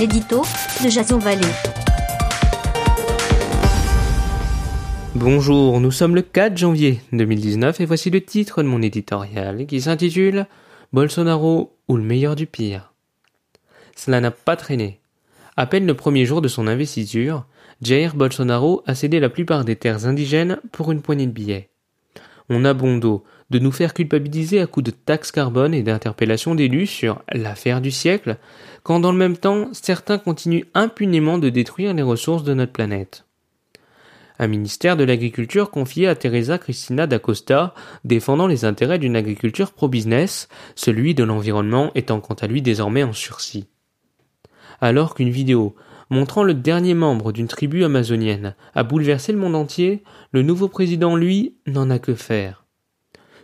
l'édito de Jason. Bonjour, nous sommes le 4 janvier 2019 et voici le titre de mon éditorial qui s'intitule Bolsonaro ou le meilleur du pire. Cela n'a pas traîné. À peine le premier jour de son investiture, Jair Bolsonaro a cédé la plupart des terres indigènes pour une poignée de billets. On a bon dos de nous faire culpabiliser à coups de taxes carbone et d'interpellations d'élus sur l'affaire du siècle, quand dans le même temps certains continuent impunément de détruire les ressources de notre planète. Un ministère de l'Agriculture confié à Teresa Cristina d'Acosta, défendant les intérêts d'une agriculture pro-business, celui de l'environnement étant quant à lui désormais en sursis. Alors qu'une vidéo montrant le dernier membre d'une tribu amazonienne a bouleversé le monde entier, le nouveau président, lui, n'en a que faire.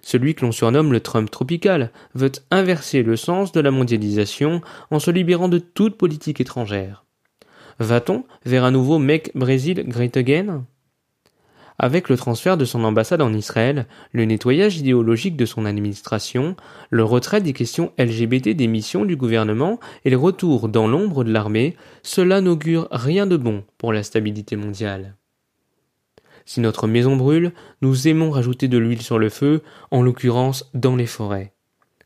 Celui que l'on surnomme le Trump tropical veut inverser le sens de la mondialisation en se libérant de toute politique étrangère. Va-t-on vers un nouveau Make Brésil Great Again? Avec le transfert de son ambassade en Israël, le nettoyage idéologique de son administration, le retrait des questions LGBT des missions du gouvernement et le retour dans l'ombre de l'armée, cela n'augure rien de bon pour la stabilité mondiale. Si notre maison brûle, nous aimons rajouter de l'huile sur le feu, en l'occurrence dans les forêts.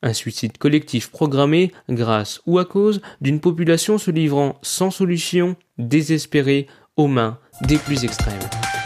Un suicide collectif programmé grâce ou à cause d'une population se livrant sans solution, désespérée, aux mains des plus extrêmes.